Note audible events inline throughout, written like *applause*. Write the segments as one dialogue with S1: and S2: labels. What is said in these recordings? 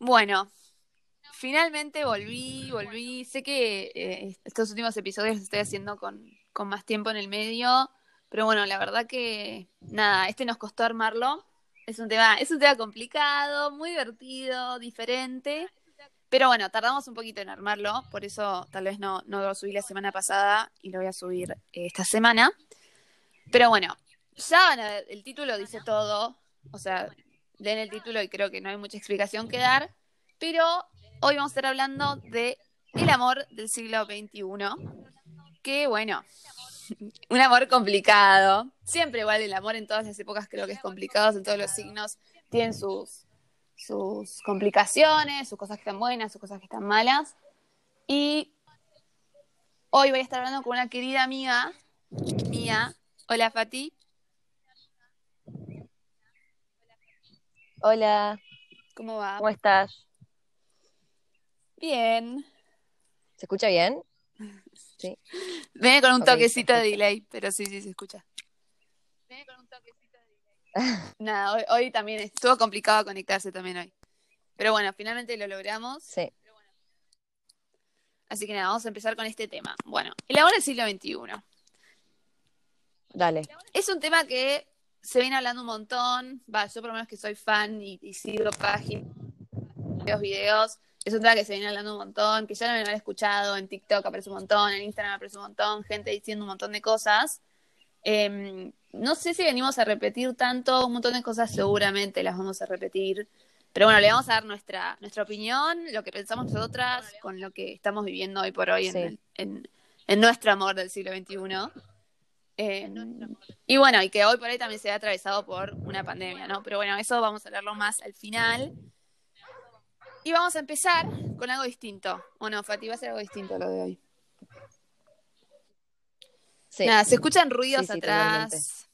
S1: Bueno, finalmente volví, volví. Sé que eh, estos últimos episodios los estoy haciendo con, con más tiempo en el medio, pero bueno, la verdad que nada, este nos costó armarlo. Es un tema, es un tema complicado, muy divertido, diferente. Pero bueno, tardamos un poquito en armarlo, por eso tal vez no, no lo subí la semana pasada y lo voy a subir eh, esta semana. Pero bueno, ya el título dice todo, o sea, leen el título y creo que no hay mucha explicación que dar, pero hoy vamos a estar hablando de el amor del siglo XXI, que bueno, *laughs* un amor complicado, siempre igual el amor en todas las épocas creo que es complicado, en todos los signos tienen sus, sus complicaciones, sus cosas que están buenas, sus cosas que están malas. Y hoy voy a estar hablando con una querida amiga mía. Hola, Fati.
S2: Hola.
S1: ¿Cómo va?
S2: ¿Cómo estás?
S1: Bien.
S2: ¿Se escucha bien?
S1: Sí. Viene con un toquecito de delay, pero sí, sí se escucha. Viene con un toquecito Nada, hoy, también estuvo complicado conectarse también hoy. Pero bueno, finalmente lo logramos.
S2: Sí.
S1: Así que nada, vamos a empezar con este tema. Bueno, el amor del siglo XXI.
S2: Dale.
S1: Es un tema que se viene hablando un montón. Va, yo por lo menos que soy fan y, y sigo páginas, los videos. Es un tema que se viene hablando un montón, que ya lo han escuchado en TikTok aparece un montón, en Instagram aparece un montón, gente diciendo un montón de cosas. Eh, no sé si venimos a repetir tanto, un montón de cosas seguramente las vamos a repetir. Pero bueno, le vamos a dar nuestra, nuestra opinión, lo que pensamos nosotras, con lo que estamos viviendo hoy por hoy en, en, nuestro amor del siglo XXI. Eh, y bueno, y que hoy por hoy también se ha atravesado por una pandemia, ¿no? Pero bueno, eso vamos a hablarlo más al final. Y vamos a empezar con algo distinto. Bueno, Fati, va a ser algo distinto lo de hoy. Nada, se escuchan ruidos atrás,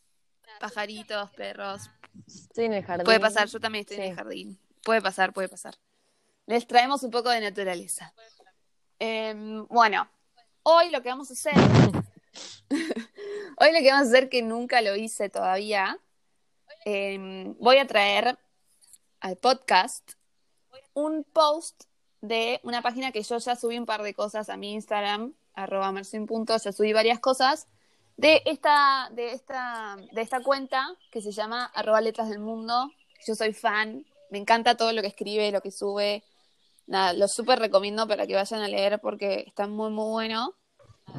S1: pajaritos, perros.
S2: Estoy en el jardín.
S1: Puede pasar, yo también estoy en el jardín. Puede pasar, puede pasar. Les traemos un poco de naturaleza. Em, bueno, hoy lo que vamos a hacer, *laughs* hoy lo que vamos a hacer que nunca lo hice todavía, em, voy a traer al podcast un post de una página que yo ya subí un par de cosas a mi Instagram, arroba ya subí varias cosas, de esta, de esta, de esta cuenta que se llama arroba letras del mundo. Yo soy fan, me encanta todo lo que escribe, lo que sube. Nada, lo súper recomiendo para que vayan a leer porque está muy, muy bueno.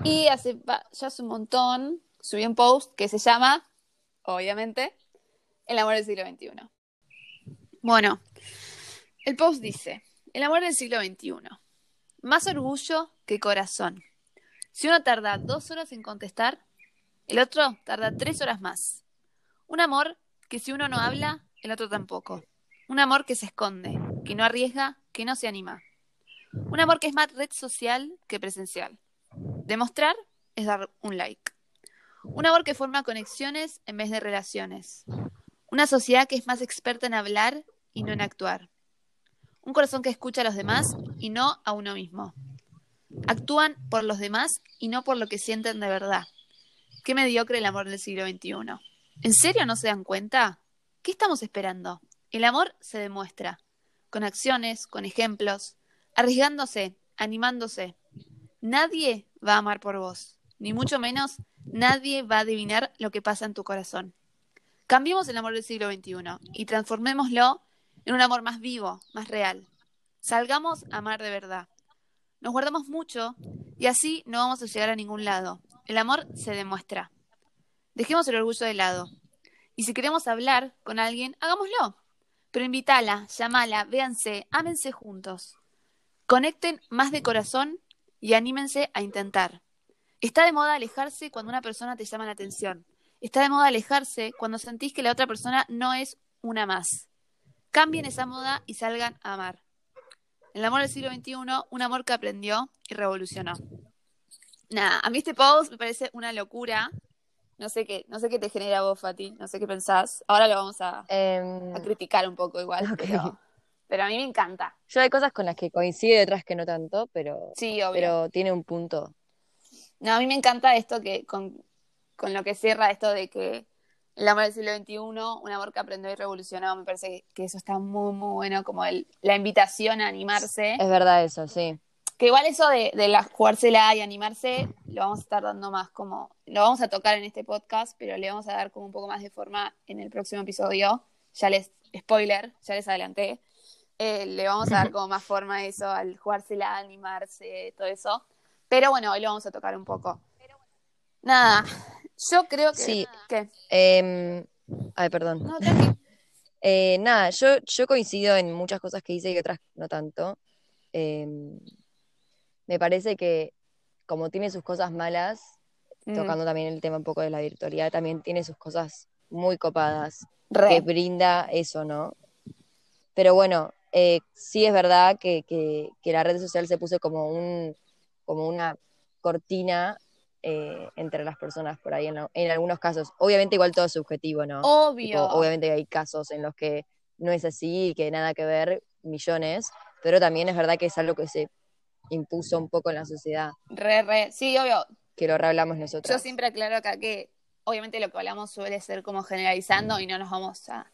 S1: Y hace ya hace un montón subí un post que se llama, obviamente, El amor del siglo XXI. Bueno, el post dice, El amor del siglo XXI. Más orgullo que corazón. Si uno tarda dos horas en contestar, el otro tarda tres horas más. Un amor que si uno no habla, el otro tampoco. Un amor que se esconde, que no arriesga, que no se anima. Un amor que es más red social que presencial. Demostrar es dar un like. Un amor que forma conexiones en vez de relaciones. Una sociedad que es más experta en hablar y no en actuar. Un corazón que escucha a los demás y no a uno mismo. Actúan por los demás y no por lo que sienten de verdad. Qué mediocre el amor del siglo XXI. ¿En serio no se dan cuenta? ¿Qué estamos esperando? El amor se demuestra, con acciones, con ejemplos, arriesgándose, animándose. Nadie va a amar por vos, ni mucho menos nadie va a adivinar lo que pasa en tu corazón. Cambiemos el amor del siglo XXI y transformémoslo en un amor más vivo, más real. Salgamos a amar de verdad. Nos guardamos mucho y así no vamos a llegar a ningún lado. El amor se demuestra. Dejemos el orgullo de lado. Y si queremos hablar con alguien, hagámoslo. Pero invítala, llámala, véanse, ámense juntos. Conecten más de corazón y anímense a intentar. Está de moda alejarse cuando una persona te llama la atención. Está de moda alejarse cuando sentís que la otra persona no es una más. Cambien esa moda y salgan a amar. El amor del siglo XXI, un amor que aprendió y revolucionó nada, a mí este post me parece una locura. No sé qué, no sé qué te genera vos, Fati, no sé qué pensás. Ahora lo vamos a,
S2: em,
S1: criticar un poco igual, *laughs* pero, a mí me encanta.
S2: Yo hay cosas con las que coincide, otras que no tanto, pero,
S1: sí,
S2: pero tiene un punto.
S1: No, a mí me encanta esto que con, con lo que cierra esto de que el amor del siglo XXI, un amor que aprendió y revolucionó, me parece que, que eso está muy, muy bueno, como el, la invitación a animarse.
S2: Es verdad eso, sí.
S1: Que igual eso de, de la, jugársela y animarse, lo vamos a estar dando más como, lo vamos a tocar en este podcast, pero le vamos a dar como un poco más de forma en el próximo episodio. Ya les, spoiler, ya les adelanté. Eh, le vamos a dar *laughs* como más forma a eso, al jugársela, animarse, todo eso. Pero bueno, hoy lo vamos a tocar un poco. Nada, yo creo que...
S2: Sí.
S1: ¿Qué?
S2: Em, ay, perdón.
S1: No. *laughs*
S2: Eh, nada, yo, yo coincido en muchas cosas que dice y otras no tanto. Em, me parece que como tiene sus cosas malas,
S1: Mm,
S2: tocando también el tema un poco de la virtualidad, también tiene sus cosas muy copadas que brinda eso, ¿no? Pero bueno, eh, sí es verdad que, que- que la red social se puso como un, como una cortina eh, entre las personas por ahí en, algunos casos. Obviamente igual todo es subjetivo, ¿no? Tipo,
S1: Obvio.
S2: obviamente hay casos en los que no es así y que nada que ver, millones, pero también es verdad que es algo que se impuso un poco en la sociedad,
S1: Re, re. Sí, obvio.
S2: que lo hablamos
S1: Yo
S2: nosotros.
S1: siempre aclaro acá que obviamente lo que hablamos suele ser como generalizando y no nos vamos a,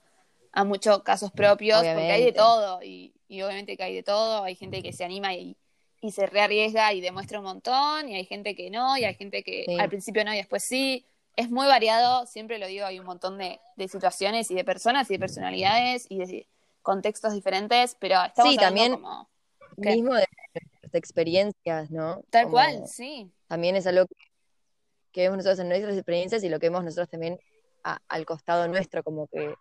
S1: a muchos casos propios, porque hay de todo, y, y obviamente que hay de todo, hay gente que se anima y, y se rearriesga y demuestra un montón, y hay gente que no, y hay gente que
S2: Sí.
S1: al principio no y después sí. Es muy variado, siempre lo digo, hay un montón de, de situaciones y de personas y de personalidades y de contextos diferentes, pero estamos
S2: Sí, también
S1: como ¿Qué?
S2: Mismo de nuestras experiencias, ¿no?
S1: tal
S2: Como
S1: cual, sí.
S2: También es algo que, que vemos nosotros en nuestras experiencias y lo que vemos nosotros también a- al costado nuestro, como que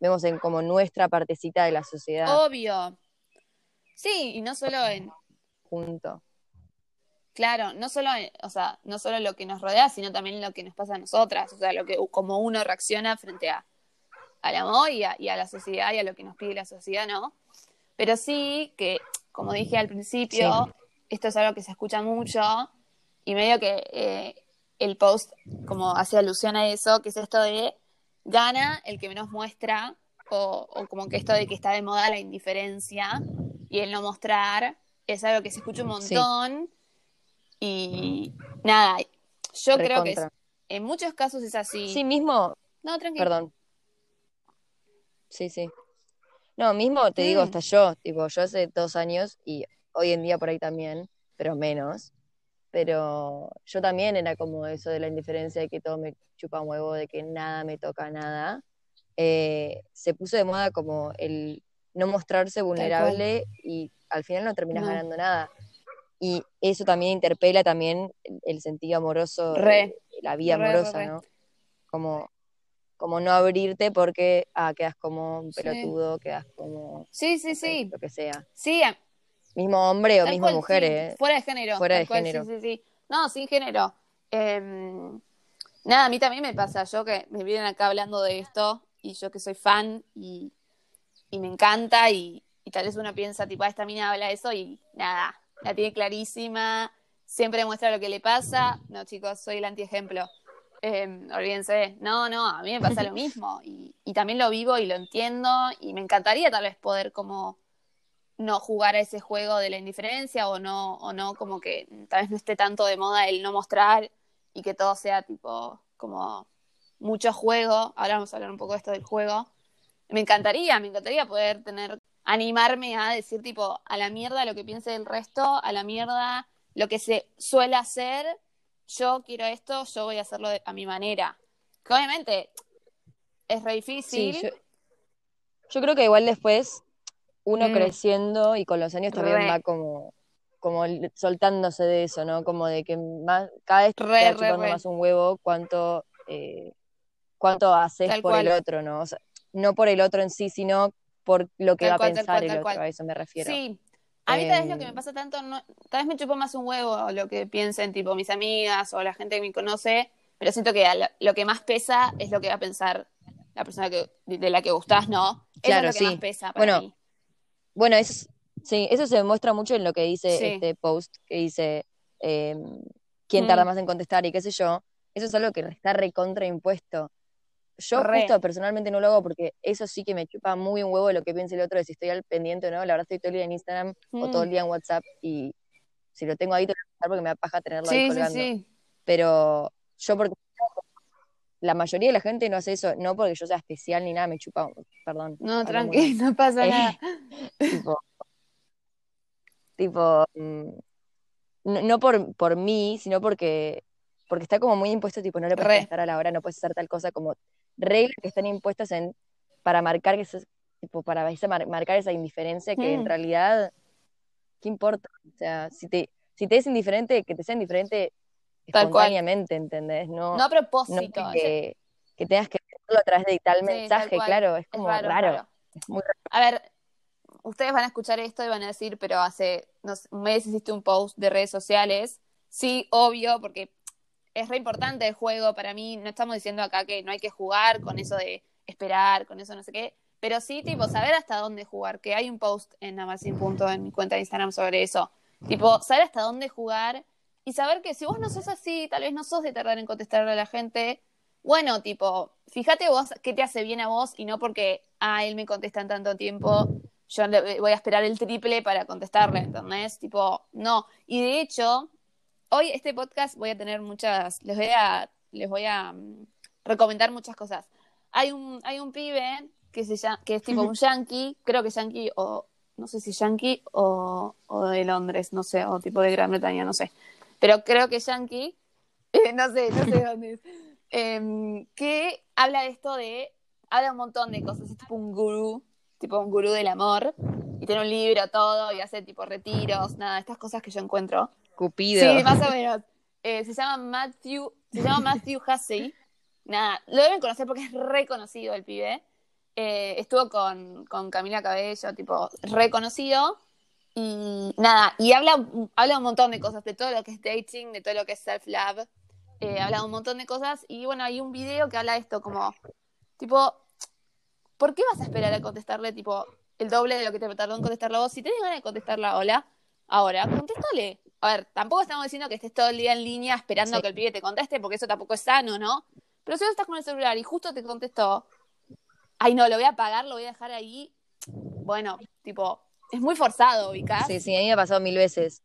S2: vemos en como nuestra partecita de la sociedad
S1: Obvio. Sí, y no solo en,
S2: junto.
S1: Claro, no solo, en- o sea, no solo lo que nos rodea, sino también lo que nos pasa a nosotras, o sea, lo que como uno reacciona frente a al amor y a, y a la sociedad y a lo que nos pide la sociedad, ¿no? Pero sí que, como dije al principio,
S2: Sí.
S1: esto es algo que se escucha mucho y medio que eh, el post como hace alusión a eso, que es esto de gana el que menos muestra o, o como que esto de que está de moda la indiferencia y el no mostrar es algo que se escucha un
S2: Sí.
S1: montón y nada, yo creo que es- en muchos casos es así.
S2: Sí, mismo,
S1: No, tranquilo.
S2: perdón. Sí, sí. No, mismo te digo,
S1: Mm.
S2: hasta yo, tipo, yo hace dos años y hoy en día por ahí también, pero menos. Pero yo también era como eso de la indiferencia, de que todo me chupa un huevo, de que nada me toca nada. Eh, se puso de moda como el no mostrarse vulnerable y al final no terminas
S1: No.
S2: ganando nada. Y eso también interpela también el, el sentido amoroso,
S1: Re.
S2: eh, la vida
S1: Re,
S2: amorosa,
S1: re.
S2: ¿no? Como, como no abrirte porque ah, quedas como un
S1: Sí.
S2: pelotudo, quedas como
S1: Sí, sí, sí.
S2: lo que sea.
S1: Sí,
S2: Mismo hombre o
S1: tal
S2: mismo mujer,
S1: sí.
S2: ¿eh?
S1: Fuera de género.
S2: Fuera de
S1: cual,
S2: género.
S1: Sí, sí, sí. No, sin género. Em, nada, a mí también me pasa. Yo que me vienen acá hablando de esto y yo que soy fan y, y me encanta y, y tal vez uno piensa, tipo, ah, esta mina habla de eso y nada, la tiene clarísima, siempre muestra lo que le pasa. No, chicos, soy el antiejemplo. Em, olvídense, no, no, a mí me pasa lo mismo *laughs* y, y también lo vivo y lo entiendo y me encantaría tal vez poder como no jugar a ese juego de la indiferencia o no, o no como que tal vez no esté tanto de moda el no mostrar y que todo sea tipo como mucho juego. Ahora vamos a hablar un poco de esto del juego. Me encantaría, me encantaría poder tener, animarme a decir tipo a la mierda lo que piense del resto, a la mierda lo que se suele hacer, yo quiero esto, yo voy a hacerlo de- a mi manera. Que obviamente es re difícil.
S2: Sí, yo, yo creo que igual después uno
S1: Mm.
S2: creciendo y con los años también
S1: Re.
S2: va como, como soltándose de eso, ¿no? Como de que más, cada vez te
S1: Re,
S2: más un huevo cuánto, eh, cuánto haces
S1: Tal
S2: por
S1: cual.
S2: el otro, ¿no? O sea, no por el otro en sí, sino por lo que
S1: Tal
S2: va a
S1: cual,
S2: pensar
S1: cual,
S2: el otro,
S1: cual.
S2: a eso me refiero.
S1: Sí. A mí tal vez lo que
S2: Em,
S1: me pasa tanto, no, tal vez me chupo más un huevo lo que piensen tipo mis amigas o la gente que me conoce, pero siento que lo, lo que más pesa es lo que va a pensar la persona que, de la que gustás, ¿no? Eso
S2: Claro,
S1: es lo que
S2: sí.
S1: más pesa para
S2: Bueno,
S1: mí.
S2: Bueno, eso, es- sí, eso se demuestra mucho en lo que dice
S1: Sí.
S2: este post, que dice eh, quién tarda
S1: Mm.
S2: más en contestar y qué sé yo. Eso es algo que está recontraimpuesto. Yo
S1: Re.
S2: justo personalmente no lo hago porque eso sí que me chupa muy un huevo lo que piense el otro de si estoy al pendiente o no. La verdad estoy todo el día en Instagram o todo el
S1: Mm.
S2: día en WhatsApp y si lo tengo ahí, te lo voy a dejar porque me da paja tenerlo ahí
S1: Sí,
S2: colgando.
S1: sí.
S2: Pero yo porque la mayoría de la gente no hace eso, no porque yo sea especial ni nada, me chupa, perdón.
S1: No, tranqui, *laughs* no pasa
S2: Eh,
S1: nada.
S2: tipo, tipo, mm, no, no por, por mí, sino porque, porque está como muy impuesto, tipo, no le puedes
S1: Re.
S2: contestar a la hora, no puedes hacer tal cosa, como reglas que están impuestas en, para marcar que tipo, para esa mar- marcar esa indiferencia que en
S1: Mm.
S2: realidad, ¿qué importa? O sea, si te, si te es indiferente, que te sea indiferente
S1: Tal cual.
S2: espontáneamente, ¿entendés? No,
S1: No a
S2: no
S1: propósito.
S2: que, que tengas que hacerlo a través de tal
S1: Sí, tal
S2: mensaje,
S1: cual.
S2: claro, es
S1: Es
S2: como
S1: raro, es
S2: raro,
S1: raro.
S2: es muy raro.
S1: A ver, ustedes van a escuchar esto y van a decir, pero hace no sé, un mes hiciste un post de redes sociales. Sí, obvio, porque es re importante el juego para mí. No estamos diciendo acá que no hay que jugar con eso de esperar, con eso no sé qué. Pero sí, tipo, saber hasta dónde jugar. Que hay un post en Amazon Punto en mi cuenta de Instagram sobre eso. Tipo, saber hasta dónde jugar y saber que si vos no sos así, tal vez no sos de tardar en contestarle a la gente. Bueno, tipo, fíjate vos qué te hace bien a vos y no porque, ah, él me contesta en tanto tiempo, yo voy a esperar el triple para contestarle, ¿entendés? Tipo, no. Y de hecho, hoy este podcast voy a tener muchas, les voy a, les voy a mm, recomendar muchas cosas. Hay un, hay un pibe que se llama, que es tipo un yankee, creo que yankee o, no sé si yankee o, o de Londres, no sé, o tipo de Gran Bretaña, no sé. Pero creo que yankee, *laughs* eh, no sé, no sé *laughs* dónde es. Em, que habla de esto de, habla un montón de cosas, es tipo un gurú, tipo un gurú del amor, y tiene un libro, todo, y hace tipo retiros, nada, estas cosas que yo encuentro.
S2: Cupido.
S1: Sí, más o menos. Eh, se llama Matthew, se llama Matthew Hussey. Nada, lo deben conocer porque es reconocido el pibe. Eh, estuvo con, con Camila Cabello, tipo, reconocido. Y nada, y habla, habla un montón de cosas, de todo lo que es dating, de todo lo que es self-love. Eh, habla un montón de cosas. Y bueno, hay un video que habla de esto, como, tipo, ¿por qué vas a esperar a contestarle, tipo, el doble de lo que te tardó en contestarle a vos? Si tenés ganas de contestarla hola, ahora, contéstale. A ver, tampoco estamos diciendo que estés todo el día en línea esperando
S2: Sí.
S1: que el pibe te conteste, porque eso tampoco es sano, ¿no? Pero si vos estás con el celular y justo te contestó, ay no, lo voy a apagar, lo voy a dejar ahí. Bueno, tipo, es muy forzado, ubicás.
S2: Sí, sí, a mí me ha pasado mil veces.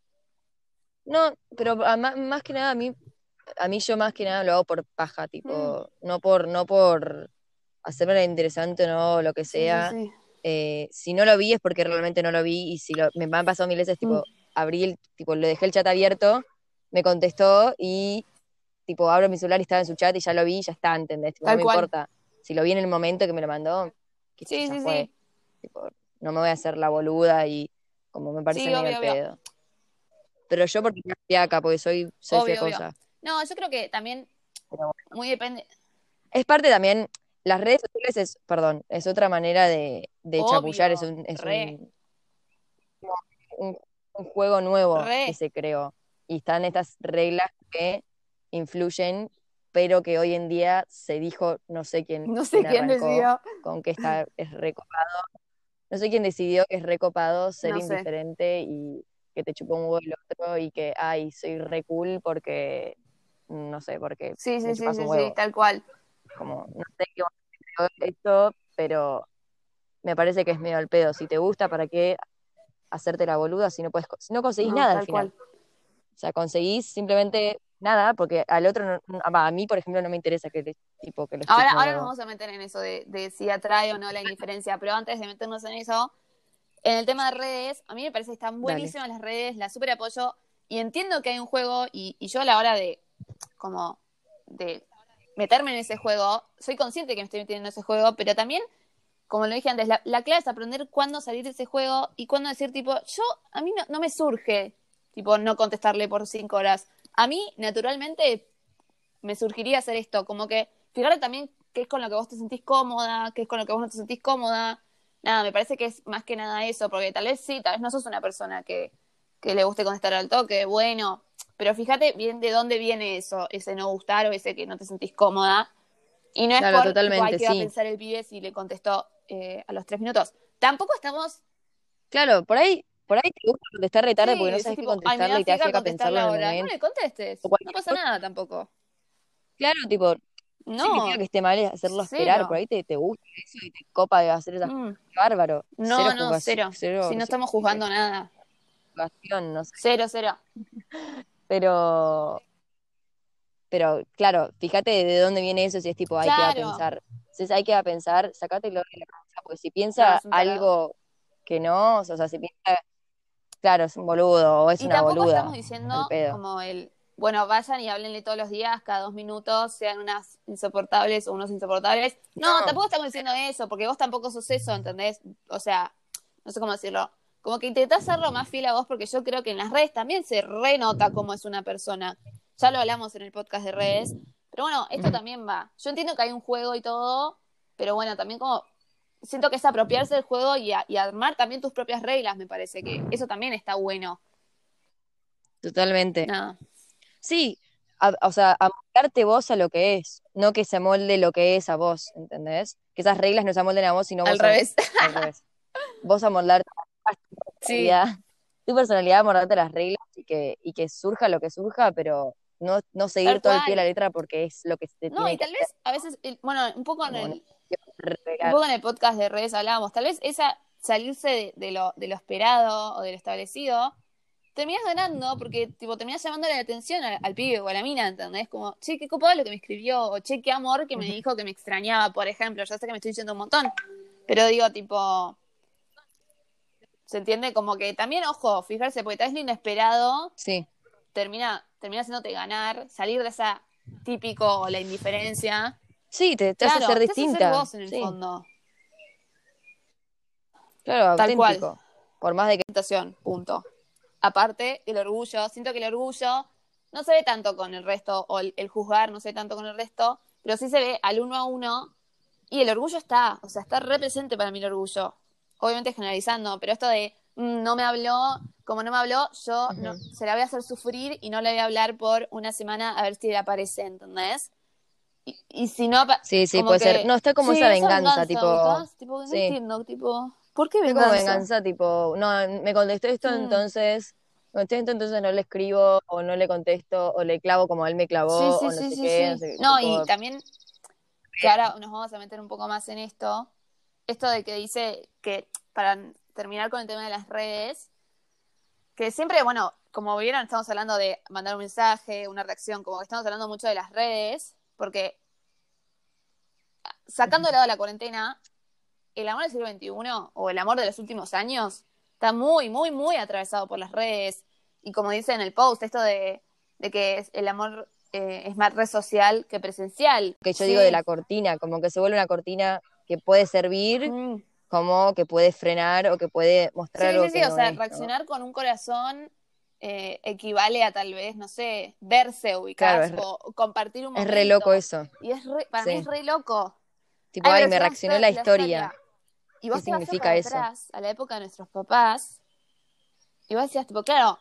S2: No, pero a- más, que nada a mí, a mí yo más que nada lo hago por paja, tipo, no por, no por hacerme la interesante o no, lo que sea.
S1: sí, sí.
S2: Eh, si no lo vi es porque realmente no lo vi y si lo, me han pasado mil veces, tipo,
S1: Mm.
S2: Abrí el, tipo, le dejé el chat abierto, me contestó y tipo, abro mi celular y estaba en su chat y ya lo vi y ya está, ¿entendés? Tipo, no me
S1: cual.
S2: importa. Si lo vi en el momento que me lo mandó, que
S1: Sí, sí,
S2: fue.
S1: sí.
S2: Tipo, no me voy a hacer la boluda y como me parece
S1: Sí,
S2: medio
S1: obvio,
S2: el
S1: obvio.
S2: pedo. Pero yo porque soy fiaca, porque soy, soy
S1: Obvio,
S2: fiacosa.
S1: No, yo creo que también
S2: bueno.
S1: muy depende.
S2: Es parte también, las redes sociales es, perdón, es otra manera de, de chapullar, es un, es un, un, un juego nuevo
S1: Re.
S2: que se creó. Y están estas reglas que influyen, pero que hoy en día se dijo, no sé quién,
S1: No sé quién decidió.
S2: con que está, es recopado. No sé quién decidió que es recopado ser
S1: No sé.
S2: indiferente y que te chupó un huevo el otro y que, ay, soy re cool porque, no sé, porque
S1: Sí, sí, sí, sí, tal cual.
S2: Como, no sé qué esto, pero me parece que es medio al pedo. Si te gusta, ¿para qué hacerte la boluda si no puedes, si no conseguís
S1: No,
S2: nada al final?
S1: cual.
S2: O sea, conseguís simplemente nada, porque al otro, no- a mí, por ejemplo, no me interesa que le, tipo, que le
S1: Ahora, ahora nos vamos a meter en eso de, de si atrae o no la indiferencia, pero antes de meternos en eso, en el tema de redes, a mí me parece que están buenísimas las redes, las super apoyo, y entiendo que hay un juego, y, y yo a la hora de, como, de meterme en ese juego, soy consciente que me estoy metiendo en ese juego, pero también, como lo dije antes, la, la clave es aprender cuándo salir de ese juego y cuándo decir, tipo, yo, a mí no, no me surge, tipo, no contestarle por cinco horas. A mí, naturalmente, me surgiría hacer esto, como que fíjate también qué es con lo que vos te sentís cómoda, qué es con lo que vos no te sentís cómoda. Nada, me parece que es más que nada eso, porque tal vez sí, tal vez no sos una persona que, que le guste contestar al toque, bueno, pero fíjate bien de dónde viene eso, ese no gustar o ese que no te sentís cómoda. Y no es
S2: Claro,
S1: por
S2: totalmente,
S1: tipo, ay, qué va a pensar el pibe si le contestó eh, a los tres minutos. Tampoco estamos
S2: Claro, por ahí, por ahí te gusta contestar re tarde
S1: sí,
S2: porque no
S1: decís
S2: sabes qué
S1: tipo, ay, me
S2: contestarle
S1: da
S2: y te da
S1: fiaca
S2: fiaca
S1: contestarle
S2: pensarlo en el
S1: ahora. No
S2: momento.
S1: le contestes,
S2: O
S1: no
S2: cualquier
S1: pasa nada tampoco.
S2: Claro, tipo, no
S1: No,
S2: significa que esté mal hacerlo esperar,
S1: cero.
S2: por ahí te, te gusta eso y te copa de hacer esas
S1: Mm,
S2: bárbaro.
S1: No,
S2: Cero
S1: no, cero.
S2: cero
S1: Si no estamos juzgando nada.
S2: juzgación, no sé.
S1: Cero, cero.
S2: Pero, pero claro, fíjate de dónde viene eso, si es tipo, hay que
S1: Claro.
S2: pensar. Si es hay que pensar, sacátelo de la cabeza, porque si piensa
S1: No,
S2: algo que no, o sea, si piensa, claro, es un boludo o es
S1: Y
S2: una
S1: tampoco
S2: boluda.
S1: estamos diciendo como el, bueno, vayan y háblenle todos los días, cada dos minutos, sean unas insoportables o unos insoportables. No,
S2: No.
S1: tampoco estamos diciendo eso, porque vos tampoco sos eso, ¿entendés? O sea, no sé cómo decirlo. Como que intentás hacerlo más fiel a vos, porque yo creo que en las redes también se renota cómo es una persona. Ya lo hablamos en el podcast de redes. Pero bueno, esto también va. Yo entiendo que hay un juego y todo, pero bueno, también como siento que es apropiarse del juego y, a- y armar también tus propias reglas, me parece que eso también está bueno.
S2: Totalmente.
S1: Nada.
S2: Sí, a- o sea, amoldarte vos a lo que es, no que se amolde lo que es a vos, ¿entendés? Que esas reglas no se amolden a vos, sino
S1: Al
S2: vos a-
S1: revés.
S2: al revés. Vos amoldarte a tu
S1: Sí.
S2: tu personalidad, amoldarte a las reglas y que, y que surja lo que surja, pero no, no seguir todo el pie de la letra porque es lo que se
S1: No,
S2: tiene
S1: y
S2: que
S1: tal vez a veces, el- bueno, un poco en el, un poco en el podcast de redes hablábamos, tal vez esa salirse de, de lo, de lo esperado o de lo establecido, terminas ganando porque tipo terminas llamando la atención al, al pibe o a la mina, ¿entendés? Como, che, qué copado lo que me escribió, o che, qué amor que me dijo que me extrañaba, por ejemplo, ya sé que me estoy diciendo un montón, pero digo, tipo, ¿se entiende? Como que también, ojo, fijarse, porque tal vez lo inesperado
S2: Sí,
S1: termina, termina haciéndote ganar, salir de esa típico o la indiferencia.
S2: sí, te, te hace
S1: Claro,
S2: ser
S1: te hace
S2: distinta.
S1: ser vos en el
S2: Sí,
S1: fondo.
S2: claro,
S1: Tal cual.
S2: auténtico. Por más de que
S1: punto. Aparte, el orgullo, siento que el orgullo no se ve tanto con el resto, o el, el juzgar no se ve tanto con el resto, pero sí se ve al uno a uno, y el orgullo está, o sea, está re presente para mí el orgullo. Obviamente generalizando, pero esto de no me habló, como no me habló, yo no- se la voy a hacer sufrir y no le voy a hablar por una semana a ver si le aparece, ¿entendés? Y, y si no,
S2: Sí, sí, puede
S1: que-
S2: ser. No, está como
S1: Sí,
S2: esa venganza, tipo.
S1: ubicás, tipo, no
S2: sí.
S1: entiendo, tipo, ¿por qué venganza?
S2: como venganza, tipo, no, me contestó esto,
S1: Mm.
S2: entonces, me contestó esto, entonces no le escribo, o no le contesto, o le clavo como él me clavó,
S1: Sí,
S2: o
S1: sí,
S2: no
S1: sí,
S2: sé qué, no sé qué,
S1: No,
S2: tipo,
S1: y también, que ahora nos vamos a meter un poco más en esto, esto de que dice que, para terminar con el tema de las redes, que siempre, bueno, como vieron, estamos hablando de mandar un mensaje, una reacción, como que estamos hablando mucho de las redes, porque sacando de lado la cuarentena, el amor del siglo XXI o el amor de los últimos años está muy, muy, muy atravesado por las redes. Y como dice en el post, esto de, de que el amor eh, es más red social que presencial.
S2: que yo
S1: Sí.
S2: digo de la cortina, como que se vuelve una cortina que puede servir,
S1: Mm.
S2: Como que puede frenar o que puede mostrar
S1: Sí,
S2: algo
S1: sí, sí,
S2: que
S1: o
S2: no
S1: sea,
S2: es, ¿no?
S1: reaccionar con un corazón eh, equivale a tal vez, no sé, verse, ubicar
S2: Claro, es re-
S1: o, compartir un
S2: Es
S1: momento.
S2: re loco eso.
S1: Y es re- para
S2: Sí.
S1: mí es re loco.
S2: Tipo,
S1: Ay,
S2: me
S1: es
S2: reaccionó la
S1: histo-
S2: historia.
S1: Y vos
S2: ¿Qué
S1: te vas
S2: significa
S1: hacia
S2: eso?
S1: atrás, a la época de nuestros papás, y vos decías, tipo, claro,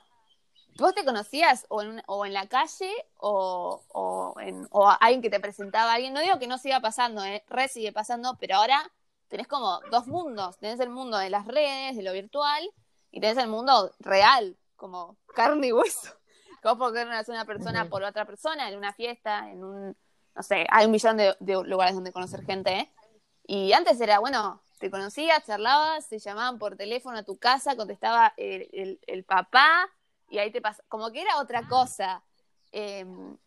S1: vos te conocías o en, una- o en la calle o, o, en, o a alguien que te presentaba a alguien. No digo que no siga pasando, ¿eh? re sigue pasando, pero ahora tenés como dos mundos. Tenés el mundo de las redes, de lo virtual, y tenés el mundo real, como carne y hueso. Cómo puedo conocer a una persona por otra persona, en una fiesta, en un, no sé, hay un millón de, de lugares donde conocer gente, ¿eh? Y antes era, bueno, te conocías, charlabas, se llamaban por teléfono a tu casa, contestaba el, el- el papá y ahí te pasa, como que era otra cosa. Eh,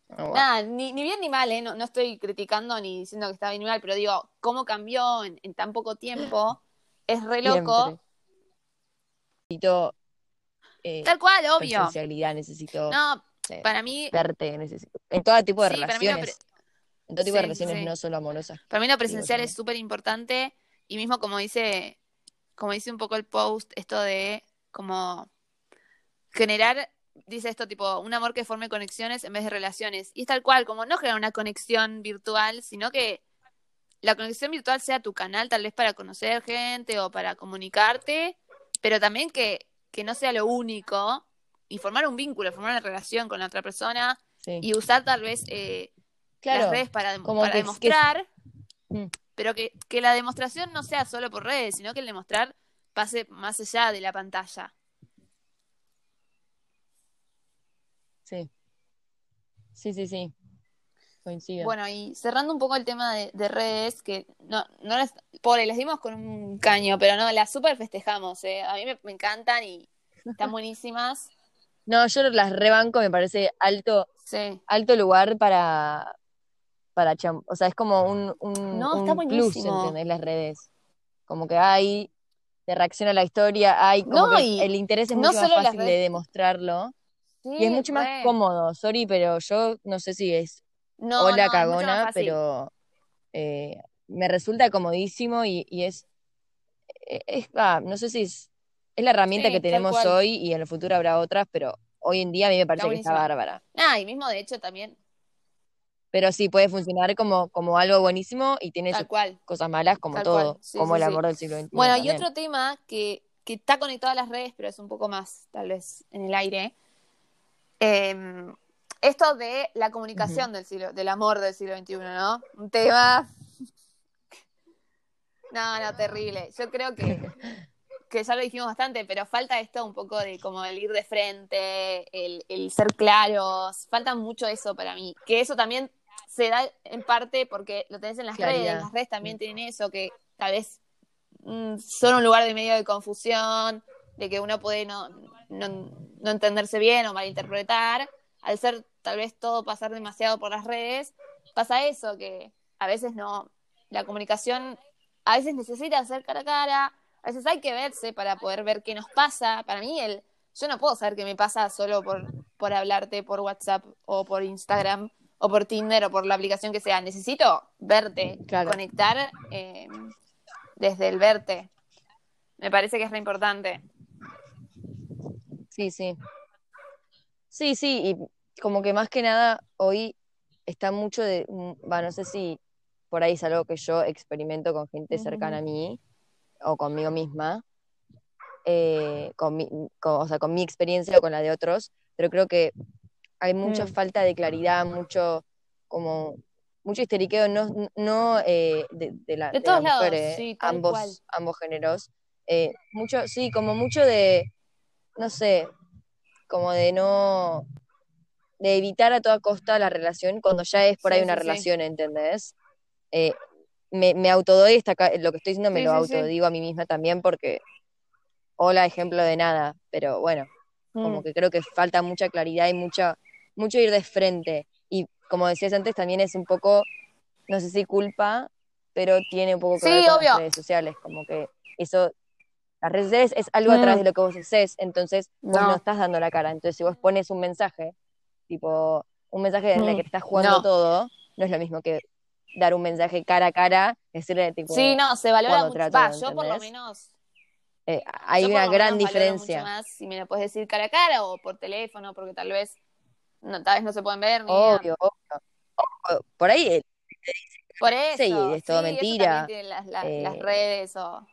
S1: nada, ni, ni bien ni mal, ¿eh? no, no estoy criticando ni diciendo que está bien ni mal, pero digo, cómo cambió en, en tan poco tiempo, es re loco.
S2: Necesito eh,
S1: Tal cual, obvio.
S2: necesito
S1: No,
S2: eh,
S1: para mí,
S2: verte, necesito. En todo tipo de
S1: Sí,
S2: relaciones. En todo tipo de relaciones,
S1: sí.
S2: no solo amorosas.
S1: Para mí lo presencial es súper importante y mismo como dice, como dice un poco el post, esto de como generar, dice esto tipo, un amor que forme conexiones en vez de relaciones. Y es tal cual, como no generar una conexión virtual, sino que la conexión virtual sea tu canal tal vez para conocer gente o para comunicarte, pero también que, que no sea lo único y formar un vínculo, formar una relación con la otra persona
S2: Sí.
S1: y usar tal vez eh,
S2: claro,
S1: las redes para, dem-
S2: como
S1: para
S2: que-
S1: demostrar,
S2: Mm.
S1: pero que, que la demostración no sea solo por redes, sino que el demostrar pase más allá de la pantalla.
S2: Sí. Sí, sí, sí. Coincido.
S1: Bueno, y cerrando un poco el tema de, de redes, que no, no les, pobre, les dimos con un caño, pero no, las super festejamos, ¿eh? A mí me, me encantan y están buenísimas. *laughs*
S2: No, yo las rebanco, me parece alto,
S1: Sí.
S2: alto lugar para, para cham- o sea, es como un, un,
S1: No,
S2: un
S1: está
S2: plus. ¿entendés? Las redes. Como que hay, te reacciona la historia, hay como
S1: No,
S2: que
S1: y
S2: el interés es
S1: no
S2: mucho más
S1: las
S2: fácil de demostrarlo.
S1: Sí,
S2: Y es mucho más
S1: re.
S2: cómodo, sorry, pero yo no sé si es
S1: No,
S2: hola
S1: no,
S2: cagona, pero eh, me resulta comodísimo y, y es, eh, es ah, no sé si es, es la herramienta
S1: Sí,
S2: que tenemos hoy y en el futuro habrá otras, pero hoy en día a mí me parece que está bárbara.
S1: Ah, y mismo de hecho también,
S2: Pero sí puede funcionar como, como algo buenísimo y tiene sus
S1: cual.
S2: cosas malas como
S1: Tal
S2: todo,
S1: sí,
S2: como el amor del siglo XXI
S1: Bueno, y
S2: también.
S1: otro tema que, que está conectado a las redes, pero es un poco más, tal vez, en el aire. Eh, esto de la comunicación del siglo, del amor del siglo XXI, ¿no? Un tema. *laughs* No, no, terrible. Yo creo que, que ya lo dijimos bastante, pero falta esto un poco de como el ir de frente, el, el ser claros. Falta mucho eso para mí. Que eso también se da en parte porque lo tenés en las
S2: Claridad.
S1: redes. Las redes también tienen eso, que tal vez mm, son un lugar de medio de confusión, de que uno puede no, no, no entenderse bien o malinterpretar. Al ser tal vez todo pasar demasiado por las redes, pasa eso, que a veces no, la comunicación a veces necesita ser cara a cara, a veces hay que verse para poder ver qué nos pasa. Para mí, el, yo no puedo saber qué me pasa solo por, por hablarte por WhatsApp o por Instagram o por Tinder o por la aplicación que sea. Necesito verte,
S2: Claro.
S1: conectar eh, desde el verte. Me parece que es re importante.
S2: Sí, sí. Sí, sí, y como que más que nada hoy está mucho de, mm, va, no sé si por ahí es algo que yo experimento con gente cercana a mí o conmigo misma, eh, con mi, con- o sea, con mi experiencia o con la de otros, pero creo que hay mucha
S1: Mm.
S2: falta de claridad, mucho como mucho histeriqueo, no, no eh, de, de la,
S1: De
S2: de
S1: todos
S2: la mujer,
S1: lados,
S2: eh,
S1: sí,
S2: ambos,
S1: cual.
S2: ambos géneros, eh, mucho, sí, como mucho de, no sé, como de no, de evitar a toda costa la relación cuando ya es por
S1: Sí,
S2: ahí una
S1: sí, sí.
S2: relación, ¿entendés? Eh, me, me autodoy esta, lo que estoy diciendo me lo autodigo a mí misma también porque, hola, ejemplo de nada, pero bueno, como
S1: Mm.
S2: que creo que falta mucha claridad y mucha, mucho ir de frente. Y como decías antes, también es un poco, no sé si culpa, pero tiene un poco que
S1: Sí,
S2: ver con
S1: obvio.
S2: las redes sociales, como que eso, las redes sociales es algo a
S1: Mm.
S2: través de lo que vos haces, entonces vos
S1: No.
S2: no estás dando la cara. Entonces, si vos pones un mensaje, tipo, un mensaje en el
S1: Mm.
S2: que te estás jugando
S1: No.
S2: todo, no es lo mismo que dar un mensaje cara a cara, decirle, tipo,
S1: Sí, no, se valora mucho.
S2: trato,
S1: Va, yo por lo menos.
S2: eh, hay
S1: yo por
S2: una
S1: lo
S2: gran diferencia.
S1: Mucho más si me lo puedes decir cara a cara o por teléfono, porque tal vez no, tal vez no se pueden ver ni.
S2: Obvio, obvio. Obvio. Por ahí eh,
S1: Por eso.
S2: Sí, es todo
S1: eso
S2: mentira.
S1: tienen las, las,
S2: Eh,
S1: las redes o.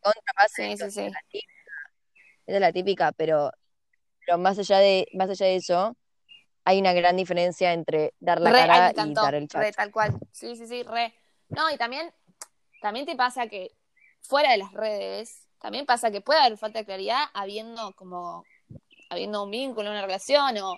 S2: contra pasa
S1: Sí,
S2: eso,
S1: sí, sí.
S2: esa es la típica, esa es la típica, pero, pero más allá de, más allá de eso, hay una gran diferencia entre dar la
S1: Re,
S2: cara y dar el chat.
S1: Re, tal cual. Sí, sí, sí, re. No, y también, también te pasa que fuera de las redes, también pasa que puede haber falta de claridad habiendo como, habiendo un vínculo, una relación, o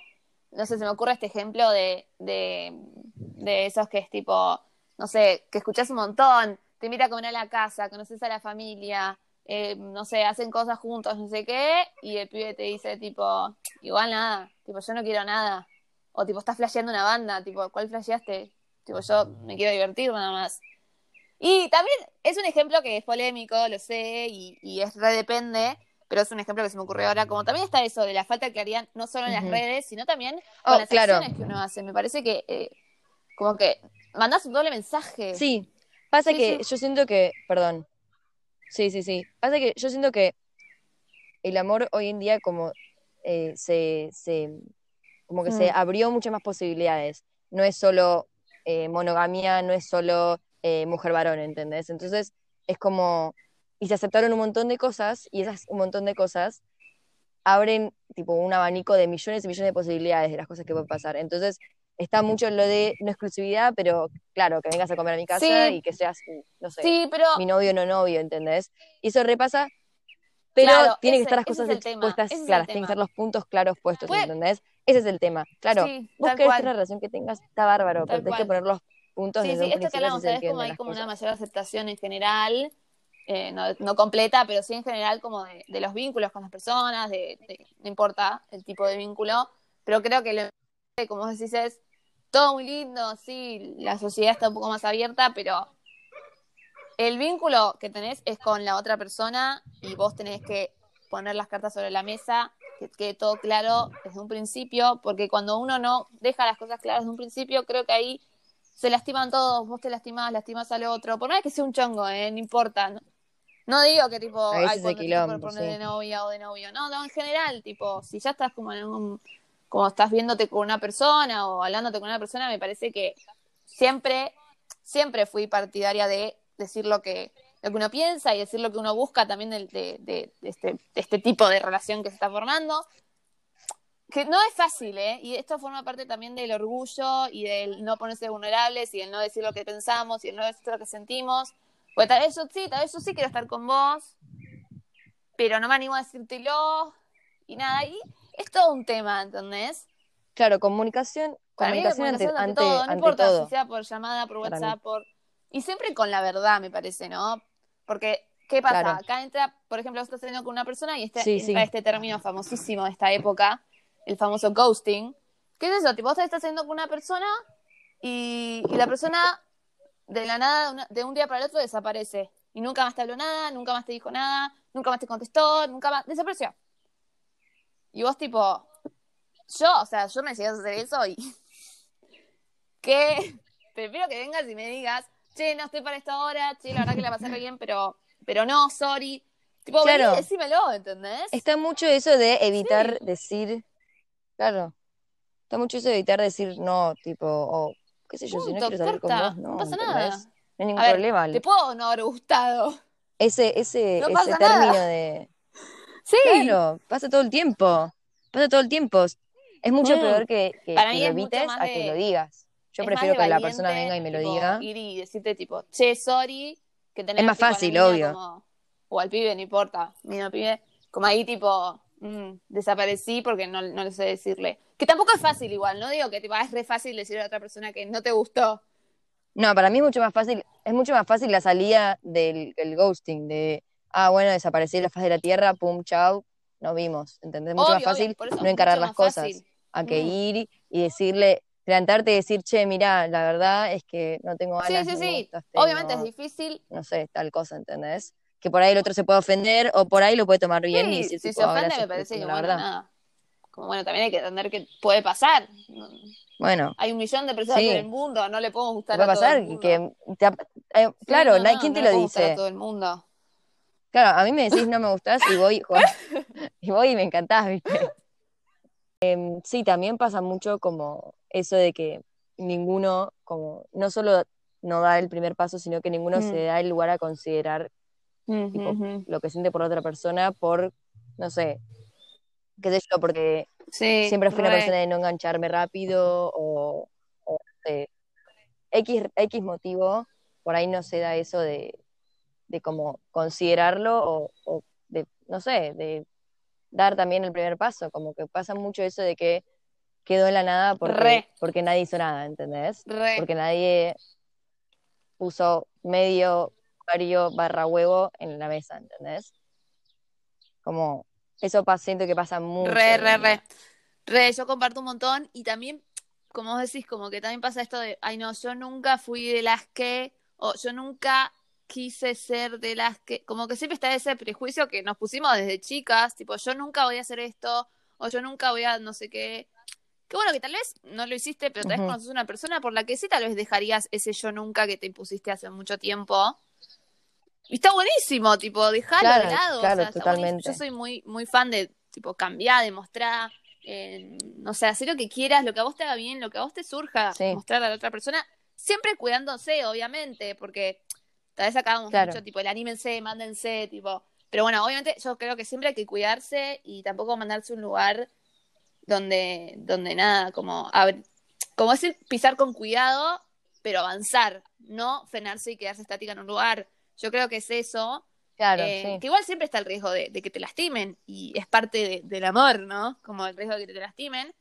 S1: no sé, se me ocurre este ejemplo de, de, de esos que es tipo, no sé, que escuchás un montón, te invita a comer a la casa, conoces a la familia, eh, no sé, hacen cosas juntos, no sé qué, y el pibe te dice tipo, igual nada, tipo, yo no quiero nada. O tipo, estás flasheando una banda, tipo, ¿cuál flasheaste? Tipo, yo me quiero divertir nada más. Y también es un ejemplo que es polémico, lo sé, y, y es re depende, pero es un ejemplo que se me ocurrió ahora. Como también está eso de la falta de claridad, no solo en las redes, sino también con
S2: Oh,
S1: las
S2: claro.
S1: acciones que uno hace. Me parece que, eh, como que mandás un doble mensaje.
S2: Sí, pasa
S1: Sí,
S2: que yo siento que, perdón, sí, sí, sí, pasa que yo siento que el amor hoy en día como eh, se, se, como que se
S1: Mm.
S2: abrió muchas más posibilidades. No es solo eh, monogamia, no es solo eh, mujer-varón, ¿entendés? Entonces es como, y se aceptaron un montón de cosas, y esas un montón de cosas abren tipo un abanico de millones y millones de posibilidades de las cosas que pueden pasar. Entonces está mucho lo de no exclusividad, pero claro, que vengas a comer a mi casa
S1: Sí.
S2: y que seas, no sé,
S1: Sí, pero
S2: mi novio o no novio, ¿entendés? Y eso repasa, pero
S1: Claro,
S2: tiene que
S1: ese-
S2: estar las cosas
S1: es
S2: expuestas
S1: ese es
S2: claras, tienen que estar los puntos claros puestos,
S1: Puede-
S2: ¿entendés? Ese es el tema. Claro,
S1: sí,
S2: vos querés tener la relación que tengas, está bárbaro, pero tenés que poner los puntos
S1: Sí,
S2: desde
S1: sí,
S2: un
S1: esto que hablamos, ¿sabes? Como hay como una
S2: cosas.
S1: mayor aceptación en general. eh, no, completa, pero sí en general como de, los vínculos con las personas, de, no importa el tipo de vínculo, pero creo que lo como vos decís es todo muy lindo, sí, la sociedad está un poco más abierta, pero el vínculo que tenés es con la otra persona y vos tenés que poner las cartas sobre la mesa, que quede todo claro desde un principio, porque cuando uno no deja las cosas claras desde un principio, creo que ahí se lastiman todos, vos te lastimás, lastimas al otro, por más que sea un chongo, ¿eh? no importa. No, digo que tipo,
S2: hay cuando te
S1: poner de novia o de novio, no, no, en general, tipo, si ya estás como en un, como estás viéndote con una persona o hablándote con una persona, me parece que siempre, siempre fui partidaria de decir lo que, lo que uno piensa y decir lo que uno busca también de, de, este, de este tipo de relación que se está formando. Que no es fácil, ¿eh? Y esto forma parte también del orgullo y del no ponerse vulnerables y el no decir lo que pensamos y el no decir lo que sentimos. Pues tal vez yo sí, tal vez yo sí quiero estar con vos, pero no me animo a decírtelo y nada. Y es todo un tema, ¿entendés?
S2: Claro, comunicación, comunicación, ante, todo, no
S1: importa si sea por llamada, por WhatsApp, por y siempre con la verdad, me parece, ¿no? Porque, ¿qué pasa? Acá entra, por ejemplo, vos estás saliendo con una persona y este, entra este término famosísimo de esta época, el famoso ghosting. ¿Qué es eso? Tipo, vos estás saliendo con una persona y, la persona de la nada, de un día para el otro, desaparece. Y nunca más te habló nada, nunca más te dijo nada, nunca más te contestó, nunca más. Desapareció. Y vos, tipo, yo, o sea, yo me llegas a hacer eso y. *laughs* que prefiero que vengas y me digas, che, no estoy para esta hora, che, la verdad que la pasé re bien, pero, pero no, sorry. Tipo, claro. decímelo, ¿entendés?
S2: Está mucho eso de evitar decir, claro, está mucho eso de evitar decir no, tipo, o qué sé yo, si no quiero salir con vos, no,
S1: no pasa nada. No
S2: hay ningún problema.
S1: Te puedo no haber gustado.
S2: Ese, ese, ese término de.
S1: Sí.
S2: Claro, pasa todo el tiempo. Pasa todo el tiempo. Es mucho mm. peor que, que, lo evites a que lo digas. Yo prefiero que la persona venga y me lo diga.
S1: Ir y decirte tipo, che, sorry, que tenés
S2: Es más fácil, obvio.
S1: o al pibe, no importa, mira pibe, como ahí tipo, mm, desaparecí porque no, no le sé decirle. Que tampoco es fácil igual, no digo que tipo, ah, es re fácil decirle a otra persona que no te gustó.
S2: No, para mí es mucho más fácil, es mucho más fácil la salida del ghosting, de, ah, bueno, desaparecí de la faz de la tierra, pum, chau, nos vimos, ¿entendés? Mucho más fácil no encarar las cosas, a que mm. ir y decirle, levantarte y decir, che, mira, la verdad es que no tengo ganas.
S1: Sí, sí, sí. Obviamente es difícil.
S2: No sé, tal cosa, ¿entendés? Que por ahí el otro se puede ofender o por ahí lo puede tomar bien y
S1: si se ofende me parece que, la verdad. Nada. Como bueno, también hay que entender que puede pasar.
S2: Bueno.
S1: Hay un millón de personas en el mundo, no le podemos gustar
S2: puede
S1: a
S2: pasar
S1: todo el
S2: que eh, claro, no, ¿quién te lo dice?
S1: A todo el mundo.
S2: Claro, a mí me decís no me gustás y voy, y voy y me encantás, ¿viste? Em, sí, también pasa mucho como eso de que ninguno, como, no solo no da el primer paso, sino que ninguno se mm. da el lugar a considerar lo que siente por otra persona por, no sé, qué sé yo, porque siempre fui una persona de no engancharme rápido o, X, X motivo, por ahí no se da eso de, de como considerarlo o, o de, no sé, de dar también el primer paso, como que pasa mucho eso de que quedó en la nada porque, porque nadie hizo nada, ¿entendés? Porque nadie puso medio, vario, barra huevo en la mesa, ¿entendés? Como, eso siento que pasa mucho.
S1: Re, re, re. Re, yo comparto un montón y también, como vos decís, como que también pasa esto de, ay no, yo nunca fui de las que, o yo nunca quise ser de las que, como que siempre está ese prejuicio que nos pusimos desde chicas, tipo, yo nunca voy a hacer esto, o yo nunca voy a no sé qué. Que bueno, que tal vez no lo hiciste, pero tal vez conoces una persona por la que sí tal vez dejarías ese yo nunca que te impusiste hace mucho tiempo. Y está buenísimo, tipo, dejarlo de lado.
S2: Claro, totalmente.
S1: Yo soy muy, muy fan de, tipo, cambiar, de mostrar, eh, no sé, hacer lo que quieras, lo que a vos te haga bien, lo que a vos te surja, mostrar a la otra persona, siempre cuidándose, obviamente, porque Tal vez acabamos mucho, tipo, el anímense, mándense, tipo. Pero bueno, obviamente yo creo que siempre hay que cuidarse y tampoco mandarse a un lugar donde, donde nada, como, como decir, pisar con cuidado, pero avanzar, no frenarse y quedarse estática en un lugar. Yo creo que es eso.
S2: Claro,
S1: eh, Que igual siempre está el riesgo de, que te lastimen y es parte del amor, ¿no? Como el riesgo de que te lastimen.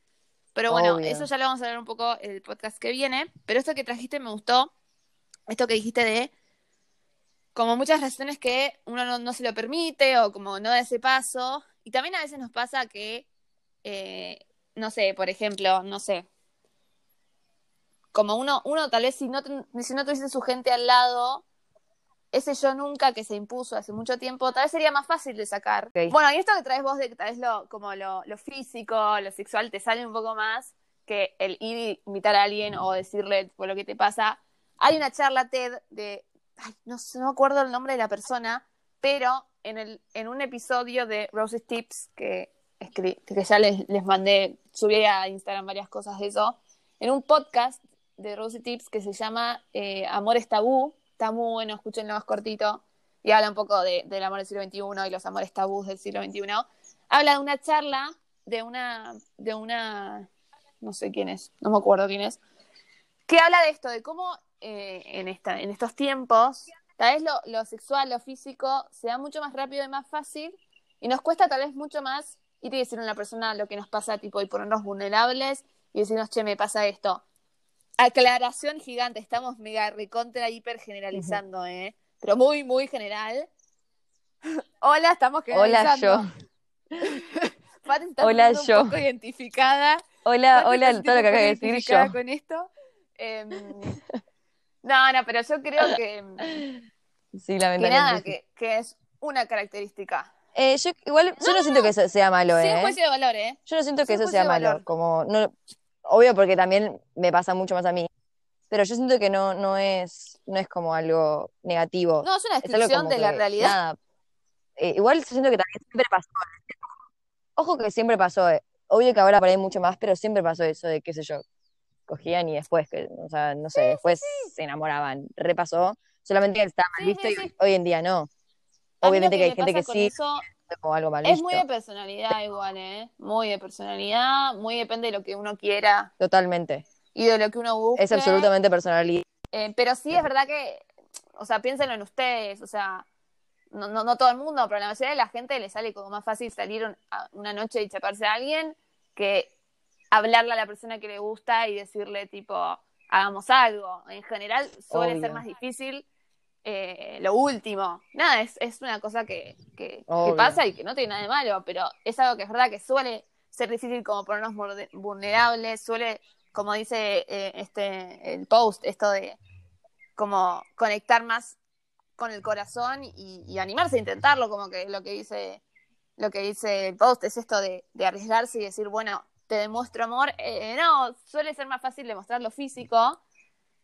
S1: Pero bueno, eso ya lo vamos a hablar un poco en el podcast que viene. Pero esto que trajiste me gustó. Esto que dijiste de como muchas razones que uno no, no se lo permite o como no da ese paso. Y también a veces nos pasa que, eh, no sé, por ejemplo, no sé, como uno, uno tal vez si no, si no tuviese su gente al lado, ese yo nunca que se impuso hace mucho tiempo, tal vez sería más fácil de sacar. Bueno, y esto que traes vos de que tal vez lo, como lo, lo físico, lo sexual, te sale un poco más que el ir y invitar a alguien o decirle tipo, lo que te pasa. Hay una charla TED de, ay, no sé, no me acuerdo el nombre de la persona, pero en, el, en un episodio de Rose's Tips, que, escri- que ya les, les mandé, subí a Instagram varias cosas de eso, en un podcast de Rosy Tips que se llama eh, Amor es tabú, está muy bueno, escúchenlo más cortito, y habla un poco de- del amor del siglo XXI y los amores tabús del siglo XXI. Habla de una charla de una, de una, no sé quién es, no me acuerdo quién es, que habla de esto, de cómo eh, en, esta, en estos tiempos, tal vez lo, lo sexual, lo físico, se da mucho más rápido y más fácil, y nos cuesta tal vez mucho más ir y decirle a una persona lo que nos pasa, tipo, y ponernos vulnerables y decirnos, che, me pasa esto. Aclaración gigante, estamos mega recontra hiper generalizando, ¿eh? Pero muy, muy general. *laughs* Hola, estamos
S2: Hola
S1: generalizando.
S2: yo. *laughs*
S1: Se está
S2: Hola, yo.
S1: un poco identificada.
S2: Hola, hola, todo lo que acabo de decir yo.
S1: con esto. Em, *laughs* no, no, pero yo creo que, *laughs*
S2: Sí,
S1: que
S2: lamentablemente.
S1: nada,
S2: sí.
S1: que, que es una característica.
S2: Eh, yo igual, yo no, siento que eso sea malo, ¿eh?
S1: juicio de valor, ¿eh?
S2: Yo no siento que eso sea malo,
S1: valor.
S2: como no, obvio porque también me pasa mucho más a mí, pero yo siento que no, no es, no es como algo negativo.
S1: No, es una descripción de la
S2: que,
S1: realidad.
S2: nada, eh, igual yo siento que también siempre pasó. ¿eh? Ojo que siempre pasó, eh. Obvio que ahora por ahí mucho más, pero siempre pasó eso de, qué sé yo, cogían y después, que, o sea, no sé, después se enamoraban. Repasó, solamente que estaba mal visto y hoy en día no. Obviamente que hay gente que sí,
S1: eso
S2: como algo mal
S1: es muy de personalidad igual, ¿eh? Muy de personalidad, muy depende de lo que uno quiera
S2: Totalmente.
S1: y de lo que uno busque.
S2: Es absolutamente personalidad.
S1: Eh, pero sí es verdad que, o sea, piénsenlo en ustedes, o sea, no, no, no todo el mundo, pero a la mayoría de la gente le sale como más fácil salir un- a- una noche y chaparse a alguien que hablarle a la persona que le gusta y decirle tipo, hagamos algo. En general suele ser más difícil eh, lo último. Nada, es, es una cosa que, que, que pasa y que no tiene nada de malo, pero es algo que es verdad que suele ser difícil como ponernos vulnerables, suele, como dice eh, este el post, esto de como conectar más con el corazón y, y animarse a intentarlo, como que lo que dice lo que dice el post es esto de, de arriesgarse y decir, bueno, te demuestro amor. Eh, no, suele ser más fácil demostrar lo físico.